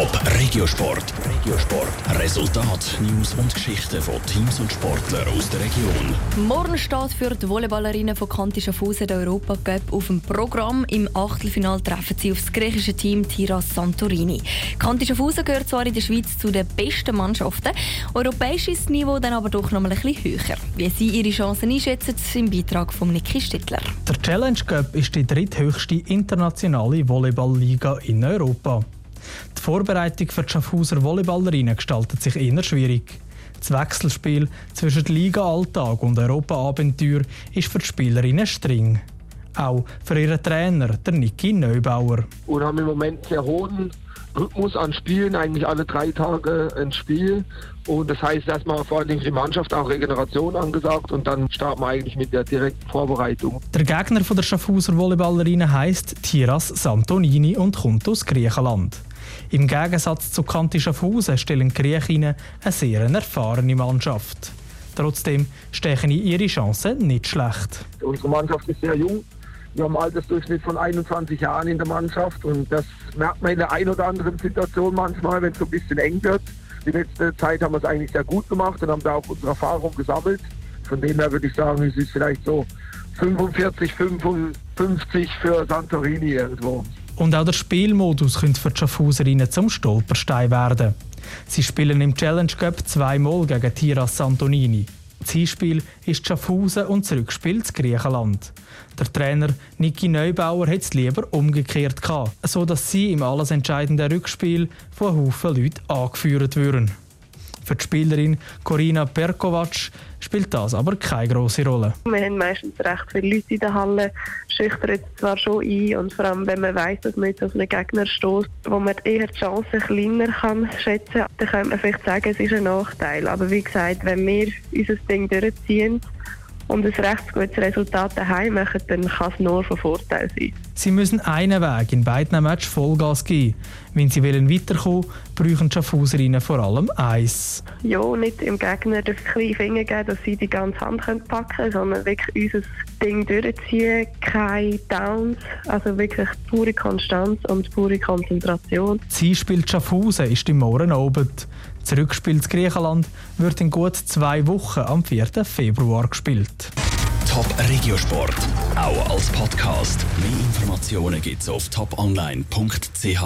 Top Regiosport. Regiosport. Resultat, News und Geschichten von Teams und Sportlern aus der Region. Morgen steht für die Volleyballerinnen von Kanti Schaffhausen der Europa Cup auf dem Programm. Im Achtelfinal treffen sie auf das griechische Team Tiras Santorini. Kanti Schaffhausen gehört zwar in der Schweiz zu den besten Mannschaften, europäisches Niveau dann aber doch noch mal ein bisschen höher. Wie sie ihre Chancen einschätzen, im Beitrag von Niki Stittler. Der Challenge Cup ist die dritthöchste internationale Volleyballliga in Europa. Die Vorbereitung für die Schaffhauser Volleyballerinnen gestaltet sich eher schwierig. Das Wechselspiel zwischen Liga-Alltag und Europa-Abenteuer ist für die Spielerinnen streng. Auch für ihren Trainer, der Niki Neubauer. Und haben im Moment sehr hohen Rhythmus an Spielen, eigentlich alle drei Tage ein Spiel. Und das heißt erstmal vor allem für die Mannschaft auch Regeneration angesagt und dann starten wir eigentlich mit der direkten Vorbereitung. Der Gegner der Schaffhauser Volleyballerinnen heisst Tiras Santonini und kommt aus Griechenland. Im Gegensatz zu Kanti Schaffhausen stellen die Griechinnen eine sehr erfahrene Mannschaft. Trotzdem stechen ihre Chancen nicht schlecht. Unsere Mannschaft ist sehr jung. Wir haben einen Altersdurchschnitt von 21 Jahren in der Mannschaft und das merkt man in der einen oder anderen Situation manchmal, wenn es so ein bisschen eng wird. Die letzte Zeit haben wir es eigentlich sehr gut gemacht und haben da auch unsere Erfahrung gesammelt. Von dem her würde ich sagen, es ist vielleicht so 45, 55 für Santorini irgendwo. Und auch der Spielmodus könnte für die Schaffhauserinnen zum Stolperstein werden. Sie spielen im Challenge Cup zweimal gegen Tiras Santonini. Das Hinspiel ist Schaffhausen und das Rückspiel zu Griechenland. Der Trainer Niki Neubauer hat es lieber umgekehrt gehabt, so dass sie im alles entscheidenden Rückspiel von Haufen Leuten angeführt würden. Für die Spielerin Corina Perkovac spielt das aber keine große Rolle. Wir haben meistens recht viele Leute in der Halle, schüchtert zwar schon ein und vor allem, wenn man weiß, dass man jetzt auf einen Gegner stößt, wo man eher die Chancen kleiner kann schätzen kann, dann könnte man vielleicht sagen, es ist ein Nachteil. Aber wie gesagt, wenn wir unser Ding durchziehen, und ein recht gutes Resultat daheim machen, dann kann es nur von Vorteil sein. Sie müssen einen Weg in beiden Matches Vollgas geben. Wenn sie wollen weiterkommen brauchen die Schaffhauserinnen vor allem eins. Ja, nicht im Gegner den kleinen Finger geben, dass sie die ganze Hand packen können, sondern wirklich unser Ding durchziehen, keine Downs, also wirklich pure Konstanz und pure Konzentration. Das Hinspiel Schaffhausen ist im Morgen Abend. Das Rückspiel in Griechenland wird in gut zwei Wochen am 4. Februar gespielt. Top Regiosport, auch als Podcast. Mehr Informationen gibt's auf toponline.ch.